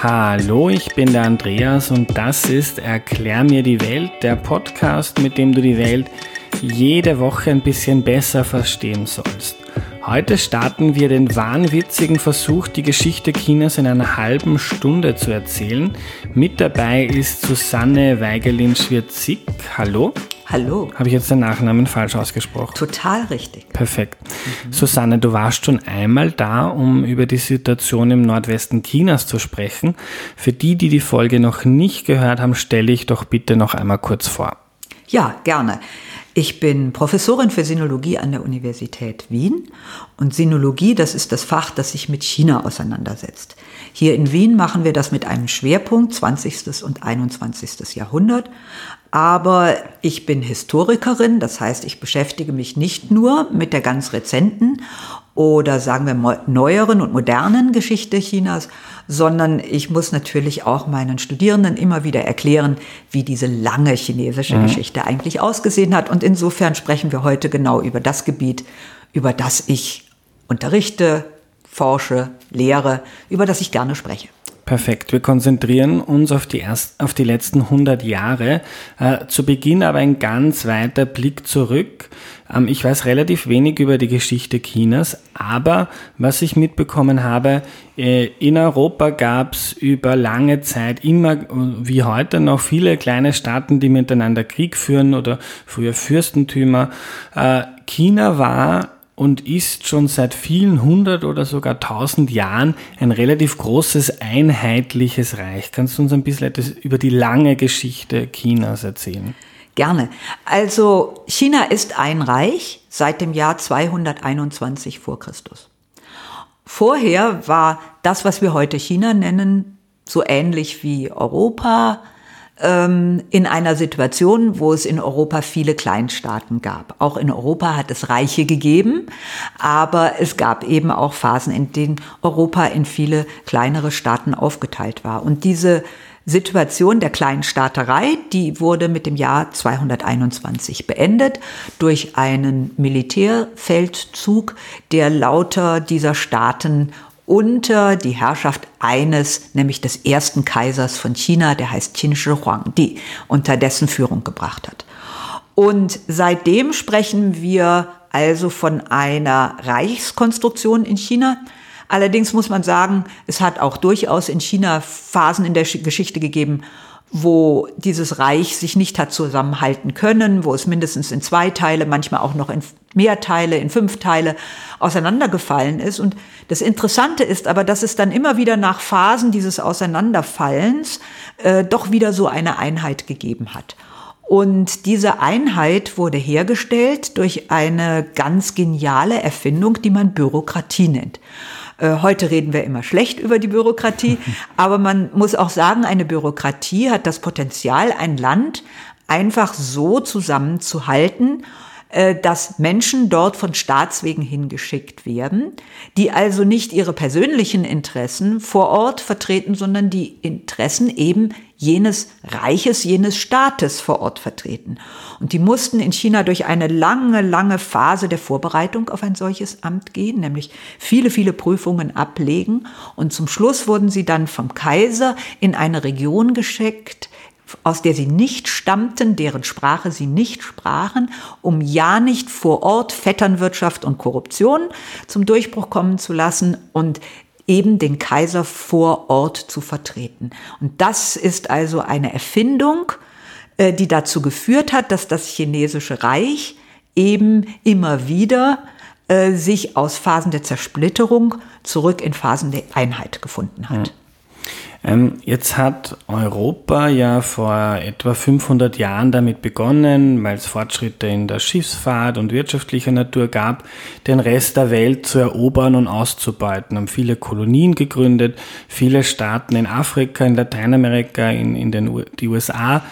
Hallo, ich bin der Andreas und das ist Erklär mir die Welt, der Podcast, mit dem du die Welt jede Woche ein bisschen besser verstehen sollst. Heute starten wir den wahnwitzigen Versuch, die Geschichte Chinas in einer halben Stunde zu erzählen. Mit dabei ist Susanne Weigelin-Schwirzik. Hallo. Hallo. Habe ich jetzt den Nachnamen falsch ausgesprochen? Total richtig. Perfekt. Mhm. Susanne, du warst schon einmal da, um über die Situation im Nordwesten Chinas zu sprechen. Für die, die die Folge noch nicht gehört haben, stelle ich doch bitte noch einmal kurz vor. Ja, gerne. Ich bin Professorin für Sinologie an der Universität Wien und Sinologie, das ist das Fach, das sich mit China auseinandersetzt. Hier in Wien machen wir das mit einem Schwerpunkt 20. und 21. Jahrhundert. Aber ich bin Historikerin, das heißt, ich beschäftige mich nicht nur mit der ganz rezenten oder sagen wir neueren und modernen Geschichte Chinas, sondern ich muss natürlich auch meinen Studierenden immer wieder erklären, wie diese lange chinesische mhm. Geschichte eigentlich ausgesehen hat. Und insofern sprechen wir heute genau über das Gebiet, über das ich unterrichte, forsche, lehre, über das ich gerne spreche. Perfekt. Wir konzentrieren uns auf die, erst, auf die letzten 100 Jahre. Äh, zu Beginn aber ein ganz weiter Blick zurück. Ähm, ich weiß relativ wenig über die Geschichte Chinas, aber was ich mitbekommen habe, äh, in Europa gab es über lange Zeit immer wie heute noch viele kleine Staaten, die miteinander Krieg führen oder früher Fürstentümer. Äh, China war und ist schon seit vielen hundert oder sogar tausend Jahren ein relativ großes, einheitliches Reich. Kannst du uns ein bisschen etwas über die lange Geschichte Chinas erzählen? Gerne. Also China ist ein Reich seit dem Jahr 221 vor Christus. Vorher war das, was wir heute China nennen, so ähnlich wie Europa, in einer Situation, wo es in Europa viele Kleinstaaten gab. Auch in Europa hat es Reiche gegeben, aber es gab eben auch Phasen, in denen Europa in viele kleinere Staaten aufgeteilt war. Und diese Situation der kleinen Staaterei, die wurde mit dem Jahr 221 beendet durch einen Militärfeldzug, der lauter dieser Staaten unter die Herrschaft eines, nämlich des ersten Kaisers von China, der heißt Qin Shi Huangdi, unter dessen Führung gebracht hat. Und seitdem sprechen wir also von einer Reichskonstruktion in China. Allerdings muss man sagen, es hat auch durchaus in China Phasen in der Geschichte gegeben, wo dieses Reich sich nicht hat zusammenhalten können, wo es mindestens in zwei Teile, manchmal auch noch in mehr Teile, in fünf Teile auseinandergefallen ist. Und das Interessante ist aber, dass es dann immer wieder nach Phasen dieses Auseinanderfallens äh, doch wieder so eine Einheit gegeben hat. Und diese Einheit wurde hergestellt durch eine ganz geniale Erfindung, die man Bürokratie nennt. Äh, heute reden wir immer schlecht über die Bürokratie, aber man muss auch sagen, eine Bürokratie hat das Potenzial, ein Land einfach so zusammenzuhalten, äh, dass Menschen dort von Staatswegen hingeschickt werden, die also nicht ihre persönlichen Interessen vor Ort vertreten, sondern die Interessen eben jenes Reiches, jenes Staates vor Ort vertreten. Und die mussten in China durch eine lange, lange Phase der Vorbereitung auf ein solches Amt gehen, nämlich viele, viele Prüfungen ablegen. Und zum Schluss wurden sie dann vom Kaiser in eine Region geschickt, aus der sie nicht stammten, deren Sprache sie nicht sprachen, um ja nicht vor Ort Vetternwirtschaft und Korruption zum Durchbruch kommen zu lassen und eben den Kaiser vor Ort zu vertreten. Und das ist also eine Erfindung, äh, die dazu geführt hat, dass das chinesische Reich eben immer wieder äh, sich aus Phasen der Zersplitterung zurück in Phasen der Einheit gefunden hat. Ähm, jetzt hat Europa ja vor etwa 500 Jahren damit begonnen, weil es Fortschritte in der Schiffsfahrt und wirtschaftlicher Natur gab, den Rest der Welt zu erobern und auszubeuten. Haben viele Kolonien gegründet, viele Staaten in Afrika, in Lateinamerika, in, in den U die USA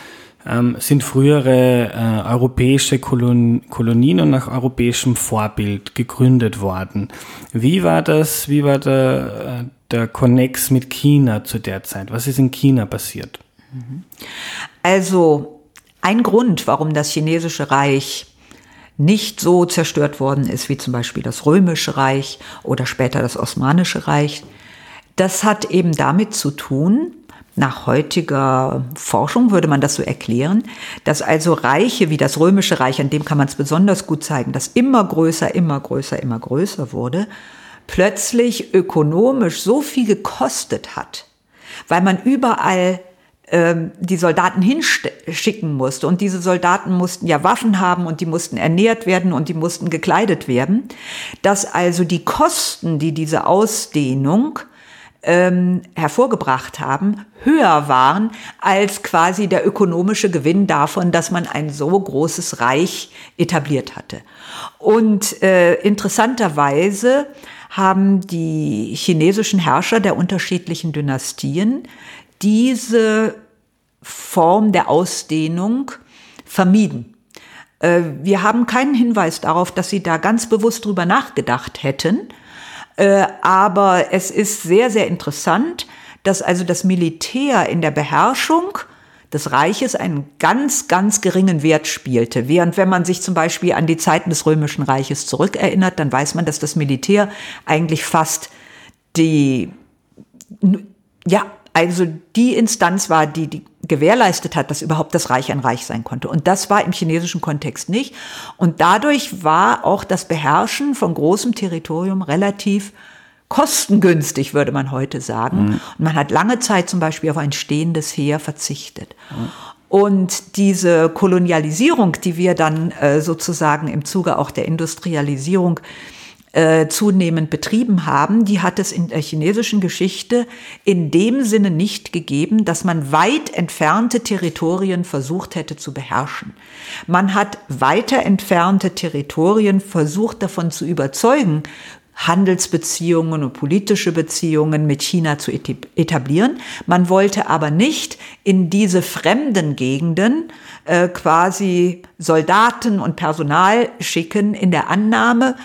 ähm, sind frühere äh, europäische Kolon Kolonien und nach europäischem Vorbild gegründet worden. Wie war das, wie war der, äh, der Connex mit China zu der Zeit? Was ist in China passiert? Also ein Grund, warum das chinesische Reich nicht so zerstört worden ist wie zum Beispiel das römische Reich oder später das osmanische Reich, Das hat eben damit zu tun, nach heutiger Forschung würde man das so erklären, dass also Reiche wie das Römische Reich, an dem kann man es besonders gut zeigen, das immer größer, immer größer, immer größer wurde, plötzlich ökonomisch so viel gekostet hat, weil man überall ähm, die Soldaten hinschicken musste. Und diese Soldaten mussten ja Waffen haben und die mussten ernährt werden und die mussten gekleidet werden, dass also die Kosten, die diese Ausdehnung ähm, hervorgebracht haben, höher waren als quasi der ökonomische Gewinn davon, dass man ein so großes Reich etabliert hatte. Und äh, interessanterweise haben die chinesischen Herrscher der unterschiedlichen Dynastien diese Form der Ausdehnung vermieden. Äh, wir haben keinen Hinweis darauf, dass sie da ganz bewusst drüber nachgedacht hätten. Äh, aber es ist sehr, sehr interessant, dass also das Militär in der Beherrschung des Reiches einen ganz, ganz geringen Wert spielte. Während wenn man sich zum Beispiel an die Zeiten des Römischen Reiches zurückerinnert, dann weiß man, dass das Militär eigentlich fast die, ja, also die Instanz war, die, die gewährleistet hat, dass überhaupt das Reich ein Reich sein konnte. Und das war im chinesischen Kontext nicht. Und dadurch war auch das Beherrschen von großem Territorium relativ kostengünstig, würde man heute sagen. Mhm. Und man hat lange Zeit zum Beispiel auf ein stehendes Heer verzichtet. Mhm. Und diese Kolonialisierung, die wir dann äh, sozusagen im Zuge auch der Industrialisierung äh, zunehmend betrieben haben, die hat es in der chinesischen Geschichte in dem Sinne nicht gegeben, dass man weit entfernte Territorien versucht hätte zu beherrschen. Man hat weiter entfernte Territorien versucht davon zu überzeugen, Handelsbeziehungen und politische Beziehungen mit China zu etablieren. Man wollte aber nicht in diese fremden Gegenden äh, quasi Soldaten und Personal schicken in der Annahme,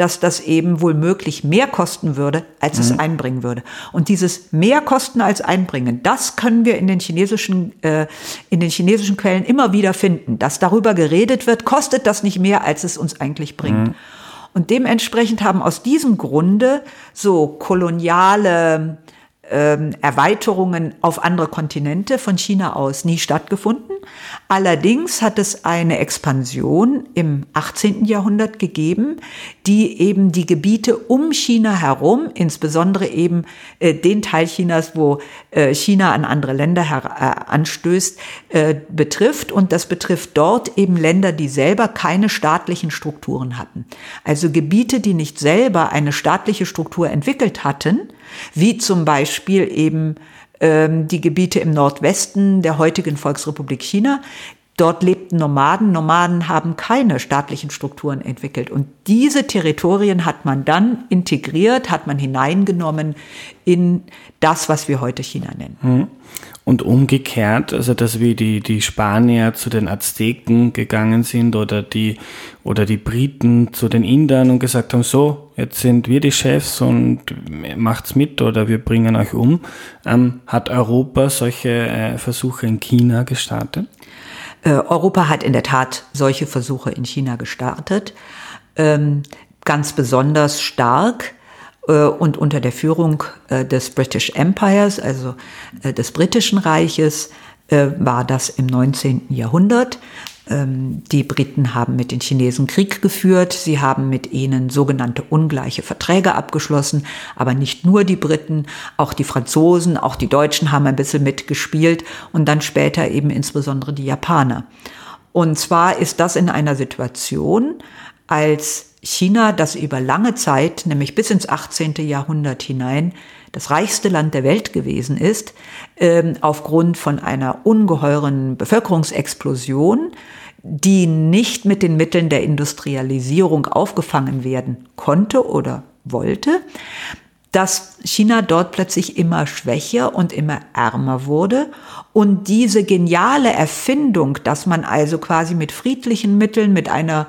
dass das eben wohl möglich mehr kosten würde, als mhm. es einbringen würde. Und dieses mehr kosten als einbringen, das können wir in den chinesischen, äh, in den chinesischen Quellen immer wieder finden, dass darüber geredet wird, kostet das nicht mehr, als es uns eigentlich bringt. Mhm. Und dementsprechend haben aus diesem Grunde so koloniale ähm, Erweiterungen auf andere Kontinente von China aus nie stattgefunden. Allerdings hat es eine Expansion im 18. Jahrhundert gegeben, die eben die Gebiete um China herum, insbesondere eben äh, den Teil Chinas, wo äh, China an andere Länder äh, anstößt, äh, betrifft. Und das betrifft dort eben Länder, die selber keine staatlichen Strukturen hatten. Also Gebiete, die nicht selber eine staatliche Struktur entwickelt hatten, wie zum Beispiel eben ähm, die Gebiete im Nordwesten der heutigen Volksrepublik China. Dort lebten Nomaden. Nomaden haben keine staatlichen Strukturen entwickelt. Und diese Territorien hat man dann integriert, hat man hineingenommen in das, was wir heute China nennen. Mhm. Und umgekehrt, also dass wie die, die Spanier zu den Azteken gegangen sind oder die, oder die Briten zu den Indern und gesagt haben, so, jetzt sind wir die Chefs und macht's mit oder wir bringen euch um. Ähm, hat Europa solche äh, Versuche in China gestartet? Äh, Europa hat in der Tat solche Versuche in China gestartet. Ähm, ganz besonders stark äh, und unter der Führung äh, des British Empires, also äh, des britischen Reiches, war das im 19. Jahrhundert. Ähm, die Briten haben mit den Chinesen Krieg geführt, sie haben mit ihnen sogenannte ungleiche Verträge abgeschlossen, aber nicht nur die Briten, auch die Franzosen, auch die Deutschen haben ein bisschen mitgespielt und dann später eben insbesondere die Japaner. Und zwar ist das in einer Situation, als China, das über lange Zeit, nämlich bis ins 18. Jahrhundert hinein, das reichste Land der Welt gewesen ist, ähm, aufgrund von einer ungeheuren Bevölkerungsexplosion, die nicht mit den Mitteln der Industrialisierung aufgefangen werden konnte oder wollte, dass China dort plötzlich immer schwächer und immer ärmer wurde und diese geniale Erfindung, dass man also quasi mit friedlichen Mitteln, mit einer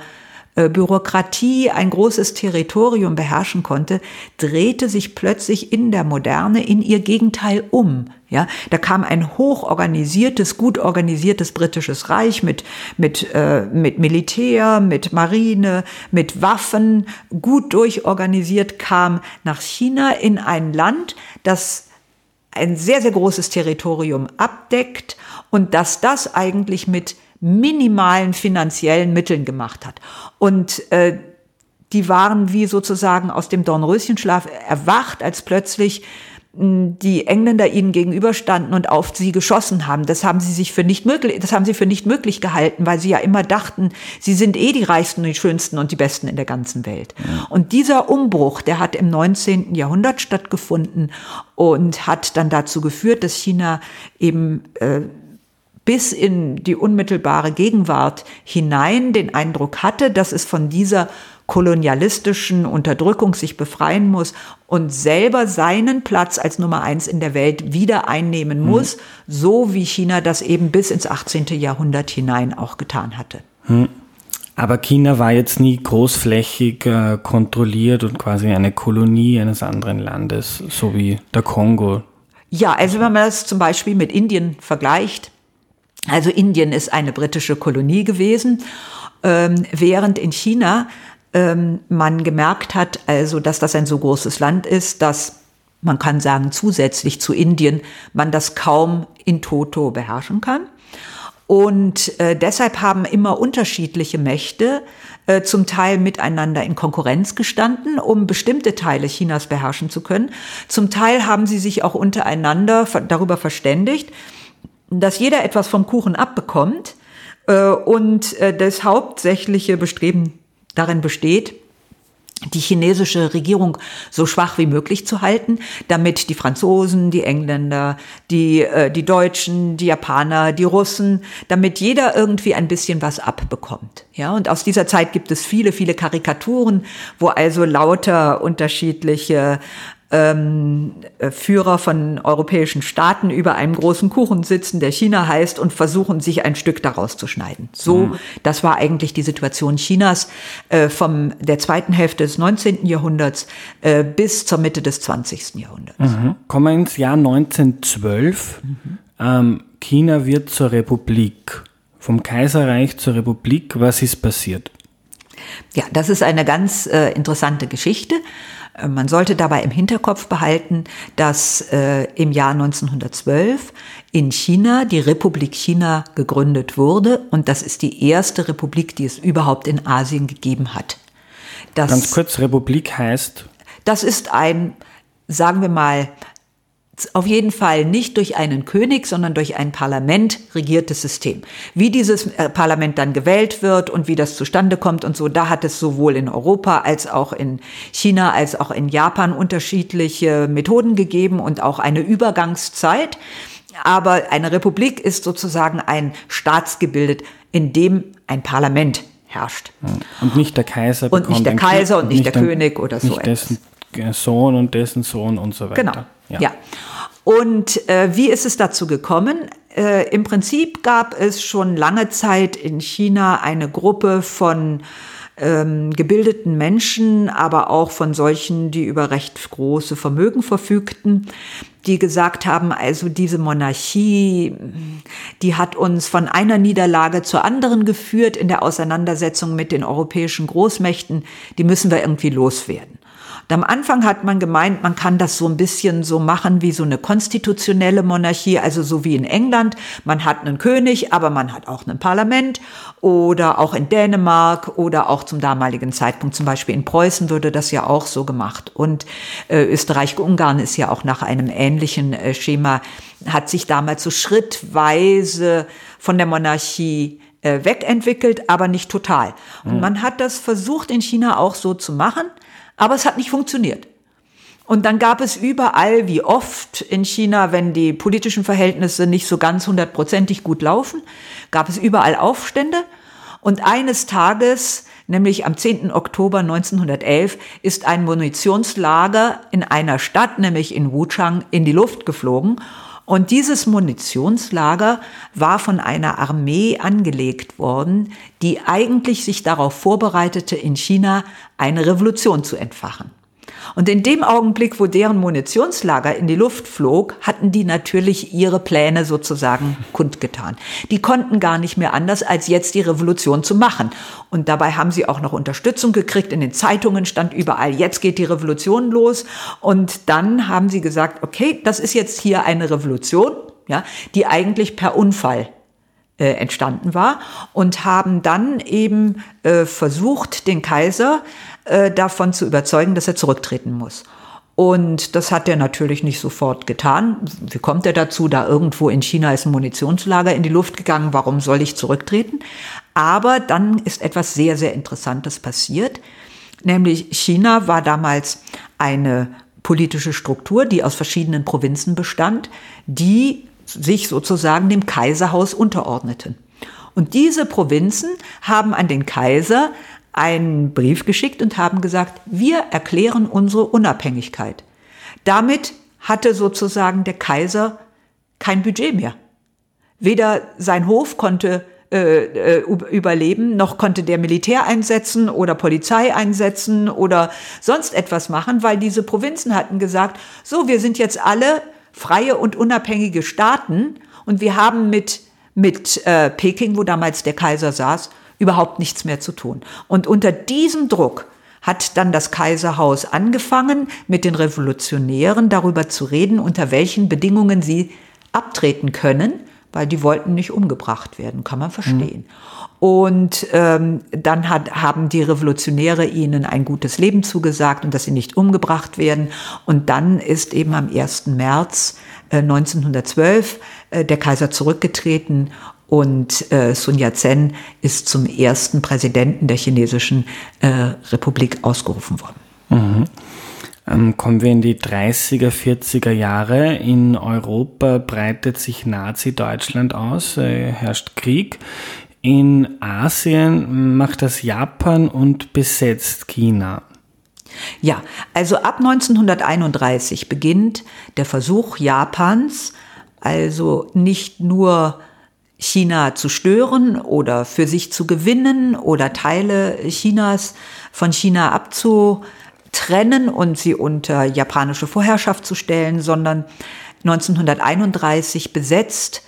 Bürokratie ein großes Territorium beherrschen konnte, drehte sich plötzlich in der Moderne in ihr Gegenteil um. Ja, da kam ein hochorganisiertes, gut organisiertes britisches Reich mit, mit, äh, mit Militär, mit Marine, mit Waffen, gut durchorganisiert, kam nach China in ein Land, das ein sehr, sehr großes Territorium abdeckt und dass das eigentlich mit minimalen finanziellen Mitteln gemacht hat. Und äh, die waren wie sozusagen aus dem Dornröschenschlaf erwacht, als plötzlich die Engländer ihnen gegenüberstanden und auf sie geschossen haben. Das haben sie sich für nicht möglich, das haben sie für nicht möglich gehalten, weil sie ja immer dachten, sie sind eh die reichsten, die schönsten und die besten in der ganzen Welt. Und dieser Umbruch, der hat im 19. Jahrhundert stattgefunden und hat dann dazu geführt, dass China eben äh, bis in die unmittelbare Gegenwart hinein den Eindruck hatte, dass es von dieser kolonialistischen Unterdrückung sich befreien muss und selber seinen Platz als Nummer eins in der Welt wieder einnehmen hm. muss, mhm. so wie China das eben bis ins 18. Jahrhundert hinein auch getan hatte. Mhm. Aber China war jetzt nie großflächig äh, kontrolliert und quasi eine Kolonie eines anderen Landes, so wie der Kongo. Ja, also wenn man das zum Beispiel mit Indien vergleicht, also Indien ist eine britische Kolonie gewesen, ähm, während in China ähm, man gemerkt hat, also dass das ein so großes Land ist, dass man kann sagen, zusätzlich zu Indien man das kaum in Toto beherrschen kann. Und äh, deshalb haben immer unterschiedliche Mächte äh, zum Teil miteinander in Konkurrenz gestanden, um bestimmte Teile Chinas beherrschen zu können. Zum Teil haben sie sich auch untereinander darüber verständigt, dass jeder etwas vom Kuchen abbekommt äh, und äh, das hauptsächliche Bestreben darin besteht, die chinesische Regierung so schwach wie möglich zu halten, damit die Franzosen, die Engländer, die, äh, die Deutschen, die Japaner, die Russen, damit jeder irgendwie ein bisschen was abbekommt. Ja, und aus dieser Zeit gibt es viele, viele Karikaturen, wo also lauter unterschiedliche ähm, äh, Führer von europäischen Staaten über einem großen Kuchen sitzen, der China heißt, und versuchen, sich ein Stück daraus zu schneiden. So, mhm. das war eigentlich die Situation Chinas äh, vom der zweiten Hälfte des 19. Jahrhunderts äh, bis zur Mitte des 20. Jahrhunderts. Mhm. Kommen wir ins Jahr 1912. Mhm. Ähm, China wird zur Republik. Vom Kaiserreich zur Republik. Was ist passiert? Ja, das ist eine ganz äh, interessante Geschichte. Äh, man sollte dabei im Hinterkopf behalten, dass äh, im Jahr 1912 in China die Republik China gegründet wurde und das ist die erste Republik, die es überhaupt in Asien gegeben hat. Das, Ganz kurz, Republik heißt? Das ist ein, sagen wir mal, auf jeden Fall nicht durch einen König, sondern durch ein Parlament regiertes System. Wie dieses äh, Parlament dann gewählt wird und wie das zustande kommt und so, da hat es sowohl in Europa als auch in China als auch in Japan unterschiedliche Methoden gegeben und auch eine Übergangszeit. Aber eine Republik ist sozusagen ein Staatsgebildet, in dem ein Parlament herrscht. Und nicht der Kaiser. Und nicht der Kaiser und nicht, nicht der König oder so. Nicht dessen Sohn und dessen Sohn und so weiter. Genau. Ja. ja. Und äh, wie ist es dazu gekommen? Äh, Im Prinzip gab es schon lange Zeit in China eine Gruppe von ähm, gebildeten Menschen, aber auch von solchen, die über recht große Vermögen verfügten, die gesagt haben, also diese Monarchie, die hat uns von einer Niederlage zur anderen geführt in der Auseinandersetzung mit den europäischen Großmächten, die müssen wir irgendwie loswerden. Und am Anfang hat man gemeint, man kann das so ein bisschen so machen wie so eine konstitutionelle Monarchie, also so wie in England. Man hat einen König, aber man hat auch ein Parlament oder auch in Dänemark oder auch zum damaligen Zeitpunkt, zum Beispiel in Preußen würde das ja auch so gemacht. Und äh, Österreich-Ungarn ist ja auch nach einem ähnlichen äh, Schema, hat sich damals so schrittweise von der Monarchie äh, wegentwickelt, aber nicht total. Und mhm. man hat das versucht in China auch so zu machen. Aber es hat nicht funktioniert. Und dann gab es überall, wie oft in China, wenn die politischen Verhältnisse nicht so ganz hundertprozentig gut laufen, gab es überall Aufstände. Und eines Tages, nämlich am 10. Oktober 1911, ist ein Munitionslager in einer Stadt, nämlich in Wuchang, in die Luft geflogen. Und dieses Munitionslager war von einer Armee angelegt worden, die eigentlich sich darauf vorbereitete, in China eine Revolution zu entfachen. Und in dem Augenblick, wo deren Munitionslager in die Luft flog, hatten die natürlich ihre Pläne sozusagen kundgetan. Die konnten gar nicht mehr anders, als jetzt die Revolution zu machen. Und dabei haben sie auch noch Unterstützung gekriegt. In den Zeitungen stand überall, jetzt geht die Revolution los. Und dann haben sie gesagt, okay, das ist jetzt hier eine Revolution, ja, die eigentlich per Unfall äh, entstanden war und haben dann eben äh, versucht, den Kaiser äh, davon zu überzeugen, dass er zurücktreten muss. Und das hat er natürlich nicht sofort getan. Wie kommt er dazu? Da irgendwo in China ist ein Munitionslager in die Luft gegangen. Warum soll ich zurücktreten? Aber dann ist etwas sehr, sehr Interessantes passiert. Nämlich China war damals eine politische Struktur, die aus verschiedenen Provinzen bestand, die sich sozusagen dem Kaiserhaus unterordneten. Und diese Provinzen haben an den Kaiser einen Brief geschickt und haben gesagt, wir erklären unsere Unabhängigkeit. Damit hatte sozusagen der Kaiser kein Budget mehr. Weder sein Hof konnte äh, äh überleben, noch konnte der Militär einsetzen oder Polizei einsetzen oder sonst etwas machen, weil diese Provinzen hatten gesagt, so, wir sind jetzt alle freie und unabhängige Staaten und wir haben mit, mit äh, Peking, wo damals der Kaiser saß, überhaupt nichts mehr zu tun. Und unter diesem Druck hat dann das Kaiserhaus angefangen, mit den Revolutionären darüber zu reden, unter welchen Bedingungen sie abtreten können, weil die wollten nicht umgebracht werden, kann man verstehen. Mhm. Und ähm, dann hat, haben die Revolutionäre ihnen ein gutes Leben zugesagt und dass sie nicht umgebracht werden. Und dann ist eben am 1. März äh, 1912 äh, der Kaiser zurückgetreten und äh, Sun Yat-sen ist zum ersten Präsidenten der chinesischen äh, Republik ausgerufen worden. Mhm. Ähm, kommen wir in die 30er, 40er Jahre. In Europa breitet sich Nazi-Deutschland aus, äh, herrscht Krieg. In Asien macht das Japan und besetzt China. Ja, also ab 1931 beginnt der Versuch Japans, also nicht nur China zu stören oder für sich zu gewinnen oder Teile Chinas von China abzutrennen und sie unter japanische Vorherrschaft zu stellen, sondern 1931 besetzt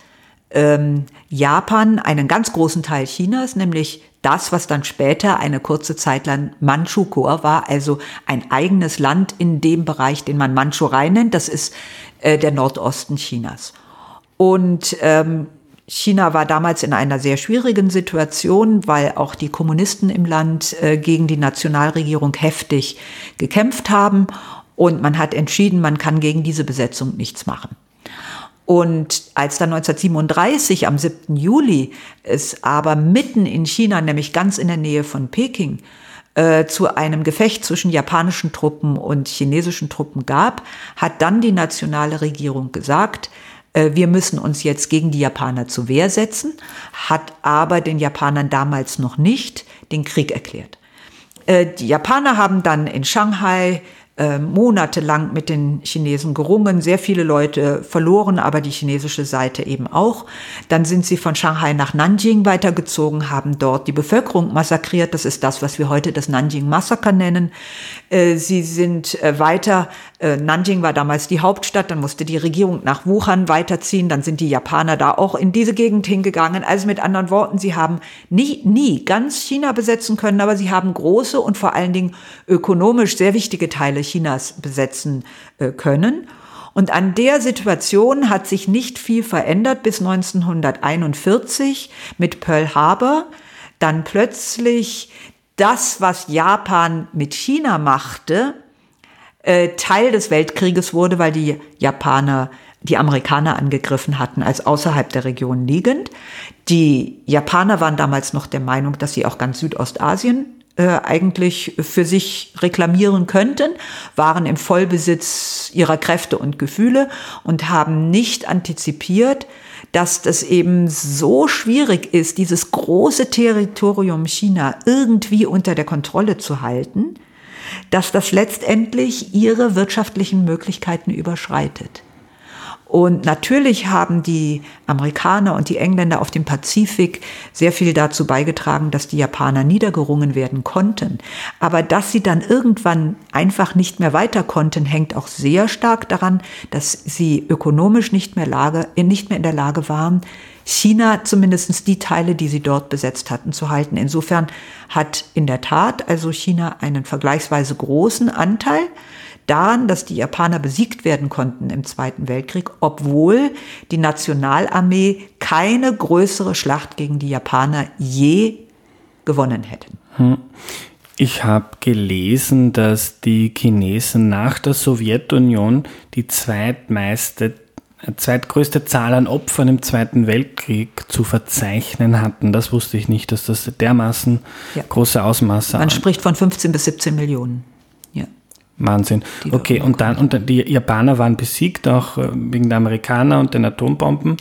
ähm, Japan einen ganz großen Teil Chinas, nämlich das, was dann später eine kurze Zeit lang Manchukuo war, also ein eigenes Land in dem Bereich, den man Mandschurei nennt. Das ist äh, der Nordosten Chinas. Und ähm, China war damals in einer sehr schwierigen Situation, weil auch die Kommunisten im Land äh, gegen die Nationalregierung heftig gekämpft haben. Und man hat entschieden, man kann gegen diese Besetzung nichts machen. Und als dann 1937 am 7. Juli es aber mitten in China, nämlich ganz in der Nähe von Peking, äh, zu einem Gefecht zwischen japanischen Truppen und chinesischen Truppen gab, hat dann die nationale Regierung gesagt, wir müssen uns jetzt gegen die Japaner zur Wehr setzen, hat aber den Japanern damals noch nicht den Krieg erklärt. Äh, die Japaner haben dann in Shanghai äh, monatelang mit den Chinesen gerungen, sehr viele Leute verloren, aber die chinesische Seite eben auch. Dann sind sie von Shanghai nach Nanjing weitergezogen, haben dort die Bevölkerung massakriert. Das ist das, was wir heute das Nanjing-Massaker nennen. Äh, sie sind äh, weiter, äh, Nanjing war damals die Hauptstadt, dann musste die Regierung nach Wuhan weiterziehen, dann sind die Japaner da auch in diese Gegend hingegangen. Also mit anderen Worten, sie haben nie, nie ganz China besetzen können, aber sie haben große und vor allen Dingen ökonomisch sehr wichtige Teile Chinas besetzen äh, können. Und an der Situation hat sich nicht viel verändert bis 1941 mit Pearl Harbor. Dann plötzlich das, was Japan mit China machte, äh, Teil des Weltkrieges wurde, weil die Japaner die Amerikaner angegriffen hatten, als außerhalb der Region liegend. Die Japaner waren damals noch der Meinung, dass sie auch ganz Südostasien äh, eigentlich für sich reklamieren könnten, waren im Vollbesitz ihrer Kräfte und Gefühle und haben nicht antizipiert, dass das eben so schwierig ist, dieses große Territorium China irgendwie unter der Kontrolle zu halten, dass das letztendlich ihre wirtschaftlichen Möglichkeiten überschreitet. Und natürlich haben die Amerikaner und die Engländer auf dem Pazifik sehr viel dazu beigetragen, dass die Japaner niedergerungen werden konnten. Aber dass sie dann irgendwann einfach nicht mehr weiter konnten, hängt auch sehr stark daran, dass sie ökonomisch nicht mehr, Lage, nicht mehr in der Lage waren, China zumindest die Teile, die sie dort besetzt hatten, zu halten. Insofern hat in der Tat also China einen vergleichsweise großen Anteil daran, dass die Japaner besiegt werden konnten im Zweiten Weltkrieg, obwohl die Nationalarmee keine größere Schlacht gegen die Japaner je gewonnen hätten. Hm. Ich habe gelesen, dass die Chinesen nach der Sowjetunion die zweitmeiste zweitgrößte Zahl an Opfern im Zweiten Weltkrieg zu verzeichnen hatten. Das wusste ich nicht, dass das dermaßen ja. große Ausmaße Man spricht von 15 bis 17 Millionen. Wahnsinn. Okay, und dann, und dann, die Japaner waren besiegt, auch äh, wegen der Amerikaner und den Atombomben.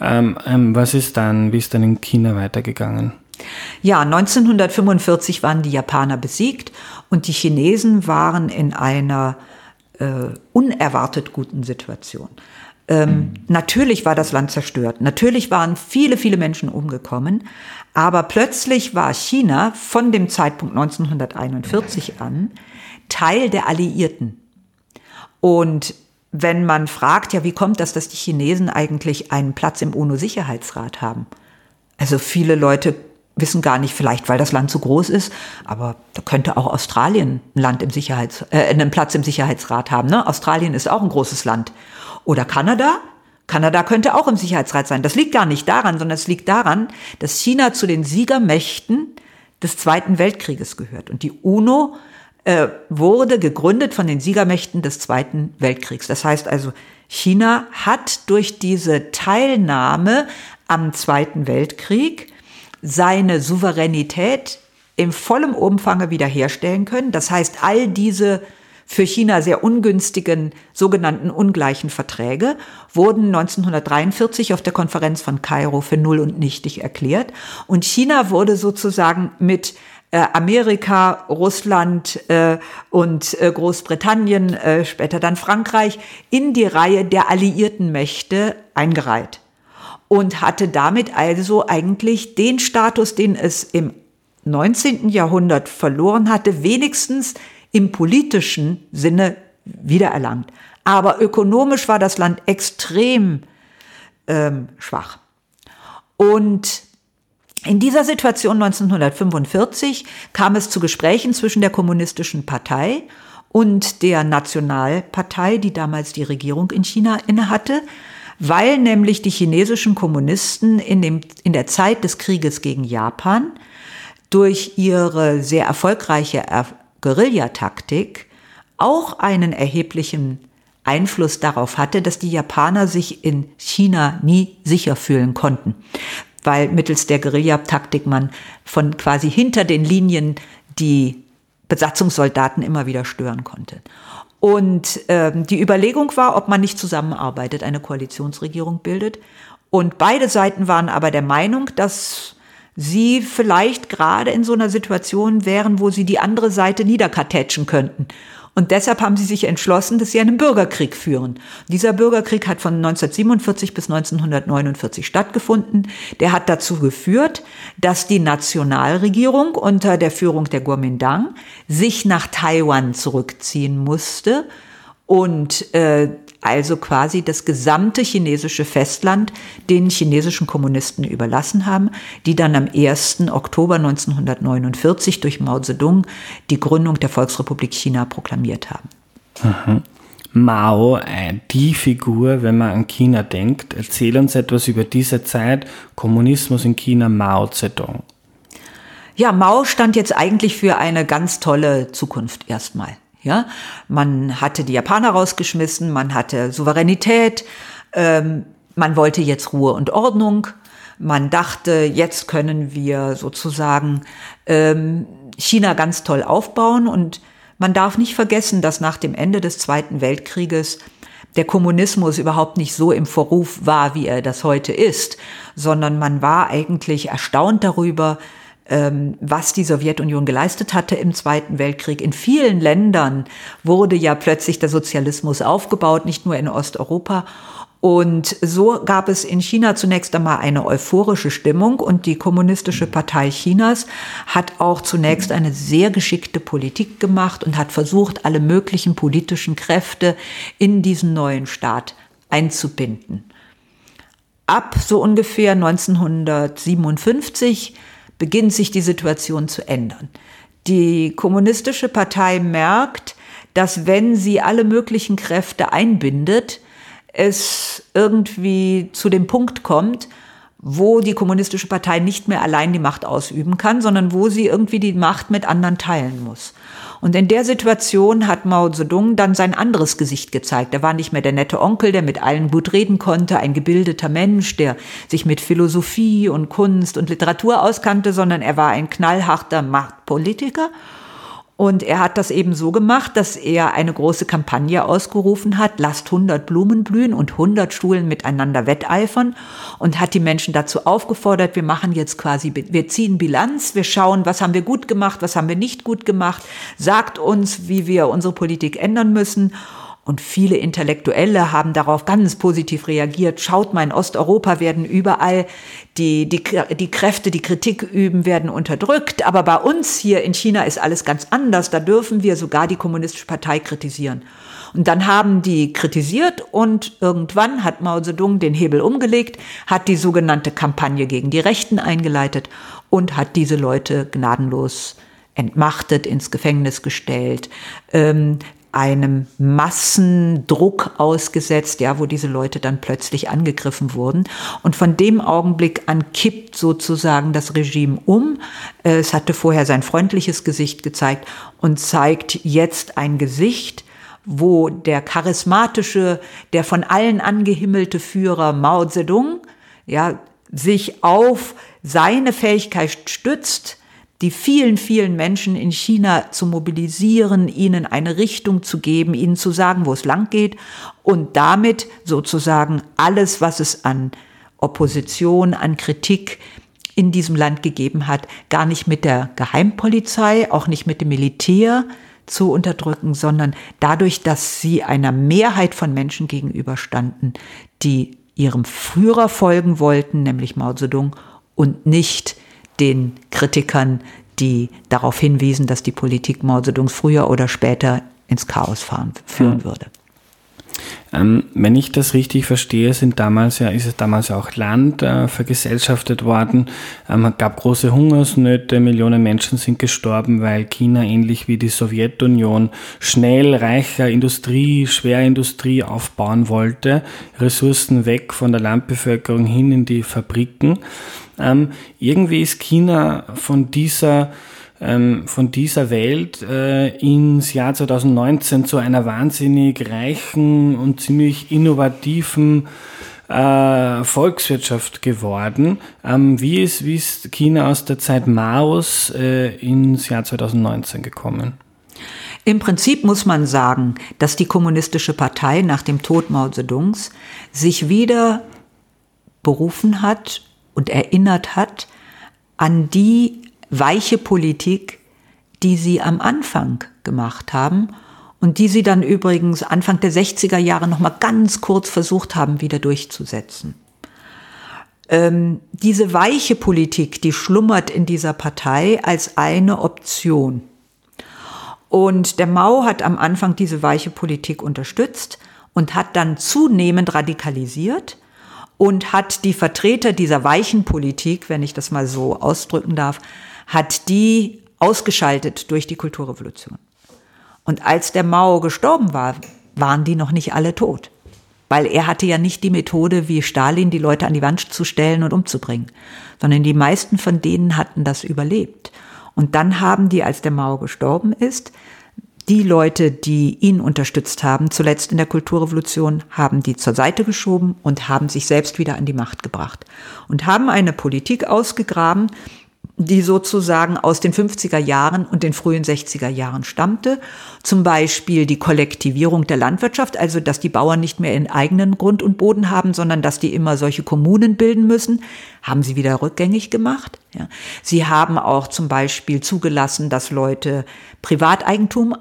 Ähm, ähm, was ist dann, wie ist dann in China weitergegangen? Ja, 1945 waren die Japaner besiegt und die Chinesen waren in einer äh, unerwartet guten Situation. Ähm, mhm. Natürlich war das Land zerstört. Natürlich waren viele, viele Menschen umgekommen. Aber plötzlich war China von dem Zeitpunkt 1941 an Teil der Alliierten. Und wenn man fragt, ja, wie kommt das, dass die Chinesen eigentlich einen Platz im UNO-Sicherheitsrat haben? Also viele Leute wissen gar nicht, vielleicht weil das Land zu groß ist, aber da könnte auch Australien ein Land im Sicherheits, äh, einen Platz im Sicherheitsrat haben. Ne? Australien ist auch ein großes Land. Oder Kanada? Kanada könnte auch im Sicherheitsrat sein. Das liegt gar nicht daran, sondern es liegt daran, dass China zu den Siegermächten des Zweiten Weltkrieges gehört. Und die UNO äh, wurde gegründet von den Siegermächten des Zweiten Weltkriegs. Das heißt also, China hat durch diese Teilnahme am Zweiten Weltkrieg seine Souveränität im vollen Umfange wiederherstellen können. Das heißt, all diese für China sehr ungünstigen sogenannten ungleichen Verträge wurden 1943 auf der Konferenz von Kairo für null und nichtig erklärt. Und China wurde sozusagen mit Amerika, Russland äh, und äh, Großbritannien, äh, später dann Frankreich, in die Reihe der alliierten Mächte eingereiht und hatte damit also eigentlich den Status, den es im 19. Jahrhundert verloren hatte, wenigstens im politischen Sinne wiedererlangt. Aber ökonomisch war das Land extrem ähm, schwach. Und in dieser Situation 1945 kam es zu Gesprächen zwischen der Kommunistischen Partei und der Nationalpartei, die damals die Regierung in China innehatte, weil nämlich die chinesischen Kommunisten in, dem, in der Zeit des Krieges gegen Japan durch ihre sehr erfolgreiche Guerillataktik auch einen erheblichen Einfluss darauf hatte, dass die Japaner sich in China nie sicher fühlen konnten, weil mittels der Guerillataktik man von quasi hinter den Linien die Besatzungssoldaten immer wieder stören konnte. Und ähm, die Überlegung war, ob man nicht zusammenarbeitet, eine Koalitionsregierung bildet. Und beide Seiten waren aber der Meinung, dass sie vielleicht gerade in so einer Situation wären, wo sie die andere Seite niederkartätschen könnten. Und deshalb haben sie sich entschlossen, dass sie einen Bürgerkrieg führen. Dieser Bürgerkrieg hat von 1947 bis 1949 stattgefunden. Der hat dazu geführt, dass die Nationalregierung unter der Führung der Kuomintang sich nach Taiwan zurückziehen musste und äh, also quasi das gesamte chinesische Festland den chinesischen Kommunisten überlassen haben, die dann am 1. Oktober 1949 durch Mao Zedong die Gründung der Volksrepublik China proklamiert haben. Mhm. Mao, äh, die Figur, wenn man an China denkt, erzähl uns etwas über diese Zeit, Kommunismus in China, Mao Zedong. Ja, Mao stand jetzt eigentlich für eine ganz tolle Zukunft erstmal. Ja, man hatte die Japaner rausgeschmissen, man hatte Souveränität, ähm, man wollte jetzt Ruhe und Ordnung. Man dachte, jetzt können wir sozusagen ähm, China ganz toll aufbauen. Und man darf nicht vergessen, dass nach dem Ende des Zweiten Weltkrieges der Kommunismus überhaupt nicht so im Vorruf war, wie er das heute ist, sondern man war eigentlich erstaunt darüber, was die Sowjetunion geleistet hatte im Zweiten Weltkrieg. In vielen Ländern wurde ja plötzlich der Sozialismus aufgebaut, nicht nur in Osteuropa. Und so gab es in China zunächst einmal eine euphorische Stimmung und die Kommunistische Partei Chinas hat auch zunächst eine sehr geschickte Politik gemacht und hat versucht, alle möglichen politischen Kräfte in diesen neuen Staat einzubinden. Ab so ungefähr 1957 beginnt sich die Situation zu ändern. Die Kommunistische Partei merkt, dass wenn sie alle möglichen Kräfte einbindet, es irgendwie zu dem Punkt kommt, wo die kommunistische Partei nicht mehr allein die Macht ausüben kann, sondern wo sie irgendwie die Macht mit anderen teilen muss. Und in der Situation hat Mao Zedong dann sein anderes Gesicht gezeigt. Er war nicht mehr der nette Onkel, der mit allen gut reden konnte, ein gebildeter Mensch, der sich mit Philosophie und Kunst und Literatur auskannte, sondern er war ein knallharter Machtpolitiker und er hat das eben so gemacht, dass er eine große Kampagne ausgerufen hat, lasst 100 Blumen blühen und 100 Schulen miteinander wetteifern und hat die Menschen dazu aufgefordert, wir machen jetzt quasi, wir ziehen Bilanz, wir schauen, was haben wir gut gemacht, was haben wir nicht gut gemacht, sagt uns, wie wir unsere Politik ändern müssen und viele Intellektuelle haben darauf ganz positiv reagiert. Schaut mal, in Osteuropa werden überall die, die, die Kräfte, die Kritik üben, werden unterdrückt. Aber bei uns hier in China ist alles ganz anders. Da dürfen wir sogar die Kommunistische Partei kritisieren. Und dann haben die kritisiert und irgendwann hat Mao Zedong den Hebel umgelegt, hat die sogenannte Kampagne gegen die Rechten eingeleitet und hat diese Leute gnadenlos entmachtet, ins Gefängnis gestellt, ähm, einem Massendruck ausgesetzt, ja, wo diese Leute dann plötzlich angegriffen wurden. Und von dem Augenblick an kippt sozusagen das Regime um. Es hatte vorher sein freundliches Gesicht gezeigt und zeigt jetzt ein Gesicht, wo der charismatische, der von allen angehimmelte Führer Mao Zedong, ja, sich auf seine Fähigkeit stützt, die vielen, vielen Menschen in China zu mobilisieren, ihnen eine Richtung zu geben, ihnen zu sagen, wo es lang geht und damit sozusagen alles, was es an Opposition, an Kritik in diesem Land gegeben hat, gar nicht mit der Geheimpolizei, auch nicht mit dem Militär zu unterdrücken, sondern dadurch, dass sie einer Mehrheit von Menschen gegenüberstanden, die ihrem Führer folgen wollten, nämlich Mao Zedong, und nicht den Kritikern, die darauf hinwiesen, dass die Politik Mao Zedongs früher oder später ins Chaos fahren, führen würde. Ähm, wenn ich das richtig verstehe, sind damals ja, ist es damals ja auch Land äh, vergesellschaftet worden. Ähm, es gab große Hungersnöte, Millionen Menschen sind gestorben, weil China ähnlich wie die Sowjetunion schnell reicher Industrie, Schwerindustrie aufbauen wollte, Ressourcen weg von der Landbevölkerung hin in die Fabriken. Ähm, irgendwie ist China von dieser ähm, von dieser Welt äh, ins Jahr 2019 zu einer wahnsinnig reichen und ziemlich innovativen äh, Volkswirtschaft geworden. Ähm, wie, ist, wie ist China aus der Zeit Maos äh, ins Jahr 2019 gekommen? Im Prinzip muss man sagen, dass die Kommunistische Partei nach dem Tod Mao Zedongs sich wieder berufen hat und erinnert hat an die weiche Politik, die sie am Anfang gemacht haben und die sie dann übrigens Anfang der 60er Jahre noch mal ganz kurz versucht haben wieder durchzusetzen. Ähm, diese weiche Politik, die schlummert in dieser Partei als eine Option. Und der Mao hat am Anfang diese weiche Politik unterstützt und hat dann zunehmend radikalisiert und hat die Vertreter dieser weichen Politik, wenn ich das mal so ausdrücken darf, hat die ausgeschaltet durch die Kulturrevolution. Und als der Mao gestorben war, waren die noch nicht alle tot. Weil er hatte ja nicht die Methode wie Stalin, die Leute an die Wand zu stellen und umzubringen, sondern die meisten von denen hatten das überlebt. Und dann haben die, als der Mao gestorben ist, die Leute, die ihn unterstützt haben, zuletzt in der Kulturrevolution, haben die zur Seite geschoben und haben sich selbst wieder an die Macht gebracht und haben eine Politik ausgegraben, die sozusagen aus den 50er Jahren und den frühen 60er Jahren stammte. Zum Beispiel die Kollektivierung der Landwirtschaft, also dass die Bauern nicht mehr in eigenen Grund und Boden haben, sondern dass die immer solche Kommunen bilden müssen, haben sie wieder rückgängig gemacht. Ja. Sie haben auch zum Beispiel zugelassen, dass Leute Privateigentum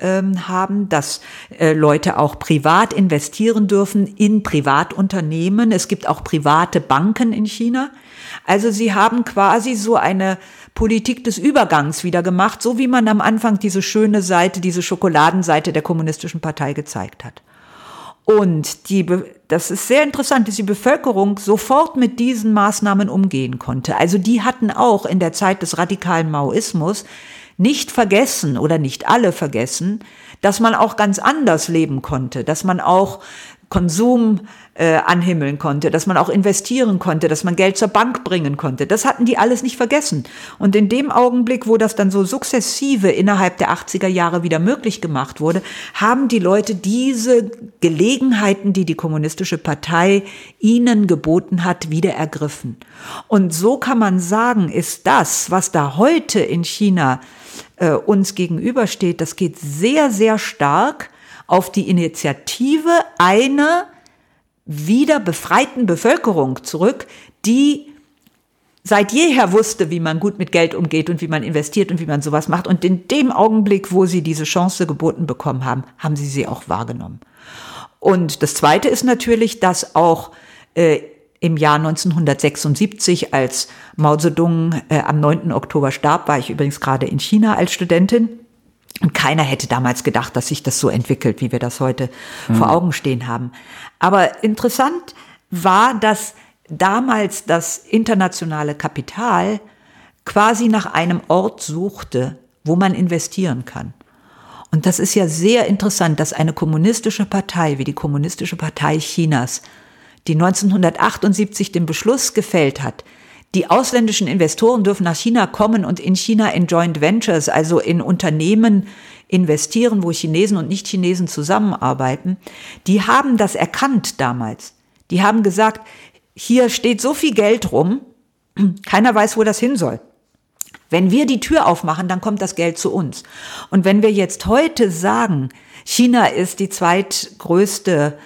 ähm, haben, dass äh, Leute auch privat investieren dürfen in Privatunternehmen. Es gibt auch private Banken in China. Also sie haben quasi so eine Politik des Übergangs wieder gemacht, so wie man am Anfang diese schöne Seite, diese Schokoladenseite der kommunistischen Partei gezeigt hat. Und die, das ist sehr interessant, dass die Bevölkerung sofort mit diesen Maßnahmen umgehen konnte. Also die hatten auch in der Zeit des radikalen Maoismus nicht vergessen oder nicht alle vergessen, dass man auch ganz anders leben konnte, dass man auch Konsum äh, anhimmeln konnte, dass man auch investieren konnte, dass man Geld zur Bank bringen konnte. Das hatten die alles nicht vergessen. Und in dem Augenblick, wo das dann so sukzessive innerhalb der 80er Jahre wieder möglich gemacht wurde, haben die Leute diese Gelegenheiten, die die kommunistische Partei ihnen geboten hat, wieder ergriffen. Und so kann man sagen, ist das, was da heute in China äh, uns gegenübersteht, das geht sehr, sehr stark auf die Initiative einer wieder befreiten Bevölkerung zurück, die seit jeher wusste, wie man gut mit Geld umgeht und wie man investiert und wie man sowas macht. Und in dem Augenblick, wo sie diese Chance geboten bekommen haben, haben sie sie auch wahrgenommen. Und das Zweite ist natürlich, dass auch äh, im Jahr 1976, als Mao Zedong äh, am 9. Oktober starb, war ich übrigens gerade in China als Studentin, und keiner hätte damals gedacht, dass sich das so entwickelt, wie wir das heute mhm. vor Augen stehen haben. Aber interessant war, dass damals das internationale Kapital quasi nach einem Ort suchte, wo man investieren kann. Und das ist ja sehr interessant, dass eine kommunistische Partei wie die Kommunistische Partei Chinas, die 1978 den Beschluss gefällt hat, die ausländischen Investoren dürfen nach China kommen und in China in Joint Ventures, also in Unternehmen investieren, wo Chinesen und Nicht-Chinesen zusammenarbeiten. Die haben das erkannt damals. Die haben gesagt, hier steht so viel Geld rum, keiner weiß, wo das hin soll. Wenn wir die Tür aufmachen, dann kommt das Geld zu uns. Und wenn wir jetzt heute sagen, China ist die zweitgrößte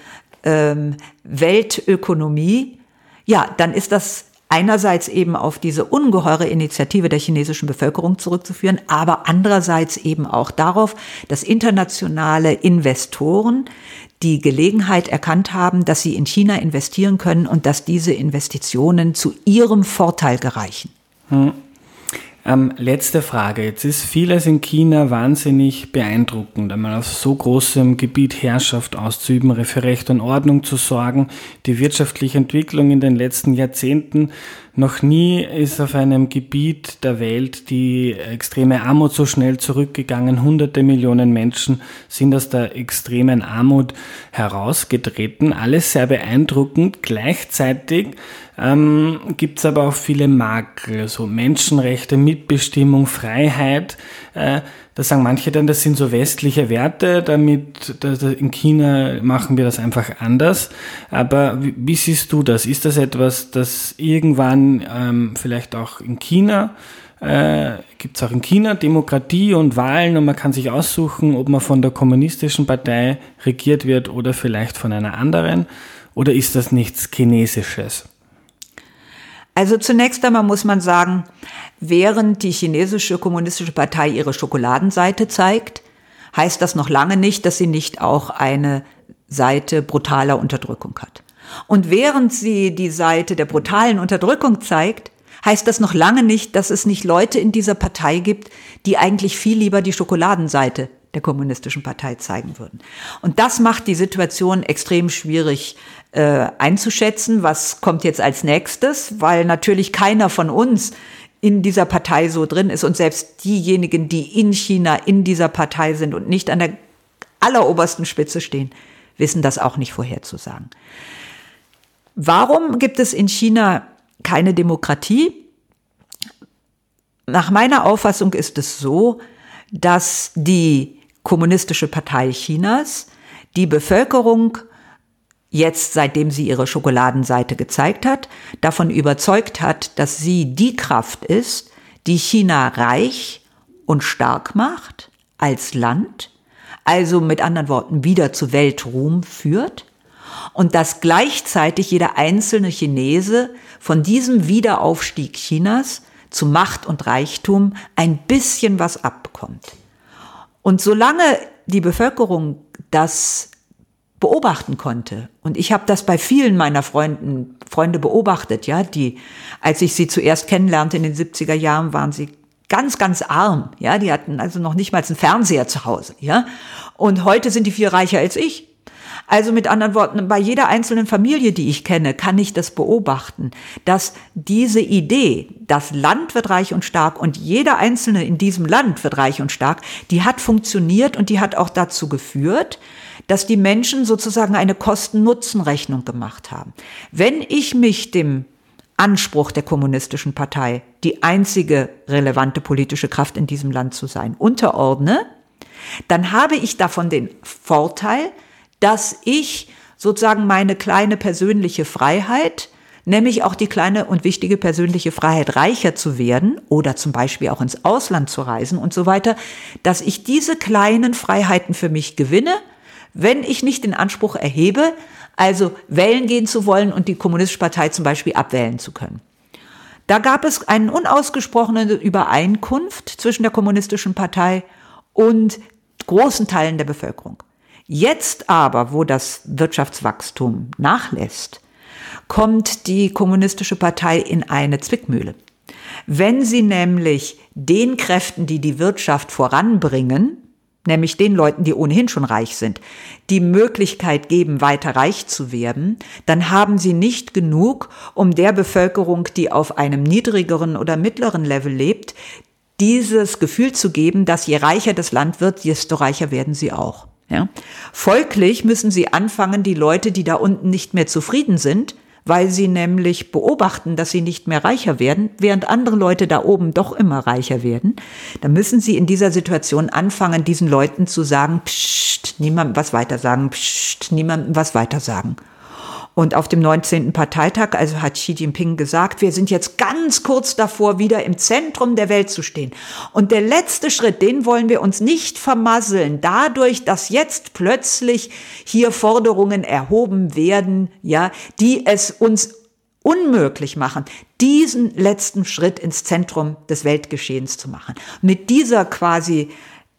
ähm, Weltökonomie, ja, dann ist das einerseits eben auf diese ungeheure Initiative der chinesischen Bevölkerung zurückzuführen, aber andererseits eben auch darauf, dass internationale Investoren die Gelegenheit erkannt haben, dass sie in China investieren können und dass diese Investitionen zu ihrem Vorteil gereichen. Hm. Ähm, letzte Frage. Jetzt ist vieles in China wahnsinnig beeindruckend, einmal auf so großem Gebiet Herrschaft auszuüben, für Recht und Ordnung zu sorgen, die wirtschaftliche Entwicklung in den letzten Jahrzehnten. Noch nie ist auf einem Gebiet der Welt die extreme Armut so schnell zurückgegangen. Hunderte Millionen Menschen sind aus der extremen Armut herausgetreten. Alles sehr beeindruckend. Gleichzeitig ähm, gibt es aber auch viele Makel, so Menschenrechte, Mitbestimmung, Freiheit. Äh, da sagen manche dann, das sind so westliche Werte, damit in China machen wir das einfach anders. Aber wie, wie siehst du das? Ist das etwas, das irgendwann ähm, vielleicht auch in China äh, gibt es auch in China Demokratie und Wahlen und man kann sich aussuchen, ob man von der kommunistischen Partei regiert wird oder vielleicht von einer anderen? Oder ist das nichts Chinesisches? Also zunächst einmal muss man sagen, während die chinesische kommunistische Partei ihre Schokoladenseite zeigt, heißt das noch lange nicht, dass sie nicht auch eine Seite brutaler Unterdrückung hat. Und während sie die Seite der brutalen Unterdrückung zeigt, heißt das noch lange nicht, dass es nicht Leute in dieser Partei gibt, die eigentlich viel lieber die Schokoladenseite der kommunistischen Partei zeigen würden. Und das macht die Situation extrem schwierig äh, einzuschätzen, was kommt jetzt als nächstes, weil natürlich keiner von uns in dieser Partei so drin ist und selbst diejenigen, die in China in dieser Partei sind und nicht an der allerobersten Spitze stehen, wissen das auch nicht vorherzusagen. Warum gibt es in China keine Demokratie? Nach meiner Auffassung ist es so, dass die Kommunistische Partei Chinas die Bevölkerung jetzt, seitdem sie ihre Schokoladenseite gezeigt hat, davon überzeugt hat, dass sie die Kraft ist, die China reich und stark macht als Land, also mit anderen Worten wieder zu Weltruhm führt und dass gleichzeitig jeder einzelne Chinese von diesem Wiederaufstieg Chinas zu Macht und Reichtum ein bisschen was abbekommt. Und solange die Bevölkerung das beobachten konnte. Und ich habe das bei vielen meiner Freunden, Freunde beobachtet, ja, die, als ich sie zuerst kennenlernte in den 70er Jahren, waren sie ganz, ganz arm, ja, die hatten also noch nicht mal einen Fernseher zu Hause, ja. Und heute sind die viel reicher als ich. Also mit anderen Worten, bei jeder einzelnen Familie, die ich kenne, kann ich das beobachten, dass diese Idee, das Land wird reich und stark und jeder Einzelne in diesem Land wird reich und stark, die hat funktioniert und die hat auch dazu geführt, dass die Menschen sozusagen eine Kosten-Nutzen-Rechnung gemacht haben. Wenn ich mich dem Anspruch der kommunistischen Partei, die einzige relevante politische Kraft in diesem Land zu sein, unterordne, dann habe ich davon den Vorteil, dass ich sozusagen meine kleine persönliche Freiheit, nämlich auch die kleine und wichtige persönliche Freiheit, reicher zu werden oder zum Beispiel auch ins Ausland zu reisen und so weiter, dass ich diese kleinen Freiheiten für mich gewinne, wenn ich nicht den Anspruch erhebe, also wählen gehen zu wollen und die Kommunistische Partei zum Beispiel abwählen zu können. Da gab es eine unausgesprochene Übereinkunft zwischen der Kommunistischen Partei und großen Teilen der Bevölkerung. Jetzt aber, wo das Wirtschaftswachstum nachlässt, kommt die Kommunistische Partei in eine Zwickmühle. Wenn sie nämlich den Kräften, die die Wirtschaft voranbringen, nämlich den Leuten, die ohnehin schon reich sind, die Möglichkeit geben, weiter reich zu werden, dann haben sie nicht genug, um der Bevölkerung, die auf einem niedrigeren oder mittleren Level lebt, dieses Gefühl zu geben, dass je reicher das Land wird, desto reicher werden sie auch. Ja? Folglich müssen sie anfangen, die Leute, die da unten nicht mehr zufrieden sind, weil sie nämlich beobachten, dass sie nicht mehr reicher werden, während andere Leute da oben doch immer reicher werden, dann müssen sie in dieser Situation anfangen, diesen Leuten zu sagen, psst, niemandem was weiter sagen, psst, niemandem was weiter sagen. Und auf dem 19. Parteitag, also hat Xi Jinping gesagt, wir sind jetzt ganz kurz davor, wieder im Zentrum der Welt zu stehen. Und der letzte Schritt, den wollen wir uns nicht vermasseln, dadurch, dass jetzt plötzlich hier Forderungen erhoben werden, ja, die es uns unmöglich machen, diesen letzten Schritt ins Zentrum des Weltgeschehens zu machen. Mit dieser quasi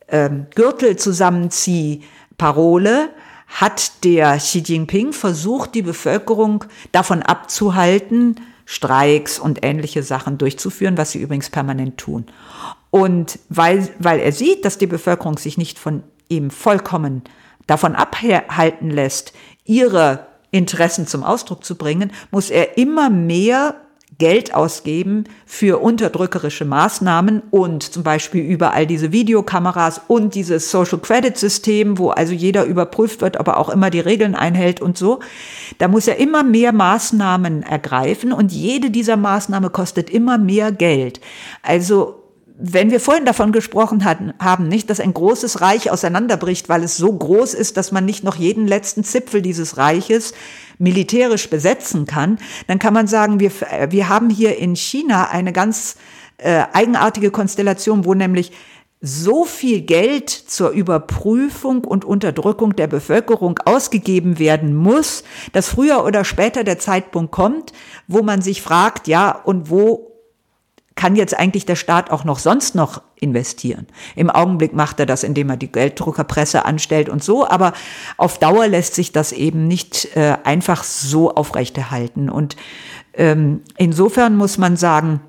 ähm, Gürtelzusammenzieh-Parole hat der Xi Jinping versucht, die Bevölkerung davon abzuhalten, Streiks und ähnliche Sachen durchzuführen, was sie übrigens permanent tun. Und weil, weil er sieht, dass die Bevölkerung sich nicht von ihm vollkommen davon abhalten lässt, ihre Interessen zum Ausdruck zu bringen, muss er immer mehr Geld ausgeben für unterdrückerische Maßnahmen und zum Beispiel überall diese Videokameras und dieses Social Credit System, wo also jeder überprüft wird, aber auch immer die Regeln einhält und so. Da muss er immer mehr Maßnahmen ergreifen und jede dieser Maßnahmen kostet immer mehr Geld. Also wenn wir vorhin davon gesprochen hatten, haben, nicht, dass ein großes Reich auseinanderbricht, weil es so groß ist, dass man nicht noch jeden letzten Zipfel dieses Reiches militärisch besetzen kann, dann kann man sagen, wir, wir haben hier in China eine ganz äh, eigenartige Konstellation, wo nämlich so viel Geld zur Überprüfung und Unterdrückung der Bevölkerung ausgegeben werden muss, dass früher oder später der Zeitpunkt kommt, wo man sich fragt, ja, und wo kann jetzt eigentlich der Staat auch noch sonst noch investieren. Im Augenblick macht er das, indem er die Gelddruckerpresse anstellt und so, aber auf Dauer lässt sich das eben nicht äh, einfach so aufrechterhalten. Und ähm, insofern muss man sagen,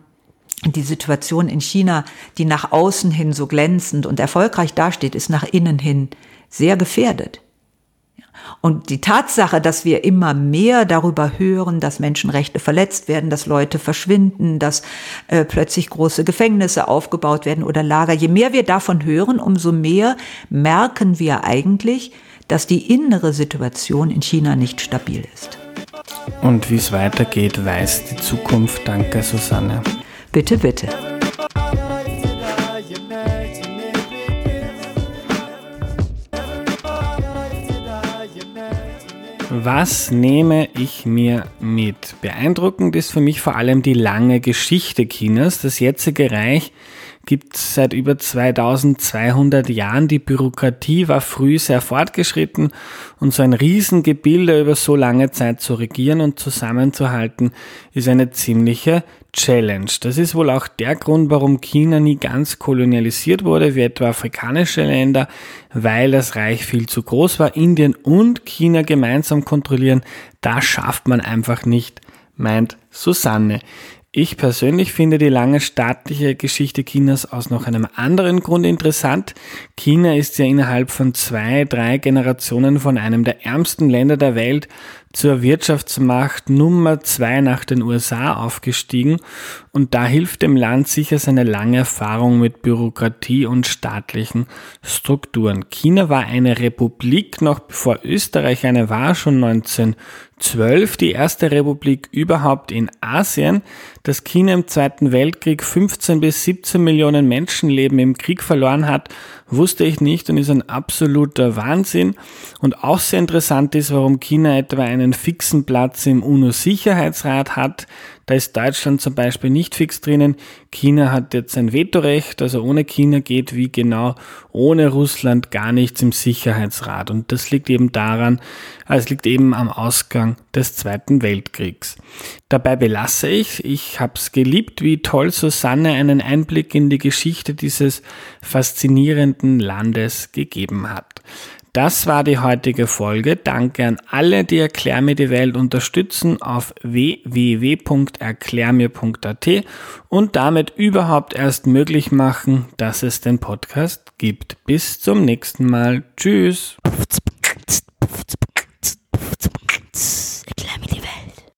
die Situation in China, die nach außen hin so glänzend und erfolgreich dasteht, ist nach innen hin sehr gefährdet. Und die Tatsache, dass wir immer mehr darüber hören, dass Menschenrechte verletzt werden, dass Leute verschwinden, dass äh, plötzlich große Gefängnisse aufgebaut werden oder Lager, je mehr wir davon hören, umso mehr merken wir eigentlich, dass die innere Situation in China nicht stabil ist. Und wie es weitergeht, weiß die Zukunft. Danke, Susanne. Bitte, bitte. Was nehme ich mir mit? Beeindruckend ist für mich vor allem die lange Geschichte Chinas. Das jetzige Reich gibt seit über 2200 Jahren. Die Bürokratie war früh sehr fortgeschritten und so ein Riesengebilde über so lange Zeit zu regieren und zusammenzuhalten, ist eine ziemliche Challenge. Das ist wohl auch der Grund, warum China nie ganz kolonialisiert wurde, wie etwa afrikanische Länder, weil das Reich viel zu groß war. Indien und China gemeinsam kontrollieren, das schafft man einfach nicht, meint Susanne. Ich persönlich finde die lange staatliche Geschichte Chinas aus noch einem anderen Grund interessant. China ist ja innerhalb von zwei, drei Generationen von einem der ärmsten Länder der Welt zur Wirtschaftsmacht Nummer zwei nach den USA aufgestiegen und da hilft dem Land sicher seine lange Erfahrung mit Bürokratie und staatlichen Strukturen. China war eine Republik noch bevor Österreich eine war, schon 1912 die erste Republik überhaupt in Asien. Dass China im Zweiten Weltkrieg 15 bis 17 Millionen Menschenleben im Krieg verloren hat, wusste ich nicht und ist ein absoluter Wahnsinn. Und auch sehr interessant ist, warum China etwa einen fixen Platz im UNO-Sicherheitsrat hat. Da ist Deutschland zum Beispiel nicht fix drinnen. China hat jetzt ein Vetorecht, also ohne China geht wie genau ohne Russland gar nichts im Sicherheitsrat. Und das liegt eben daran, also es liegt eben am Ausgang des Zweiten Weltkriegs. Dabei belasse ich, ich habe es geliebt, wie toll Susanne einen Einblick in die Geschichte dieses faszinierenden Landes gegeben hat. Das war die heutige Folge. Danke an alle, die Erklär mir die Welt unterstützen auf www.erklärmir.at und damit überhaupt erst möglich machen, dass es den Podcast gibt. Bis zum nächsten Mal. Tschüss.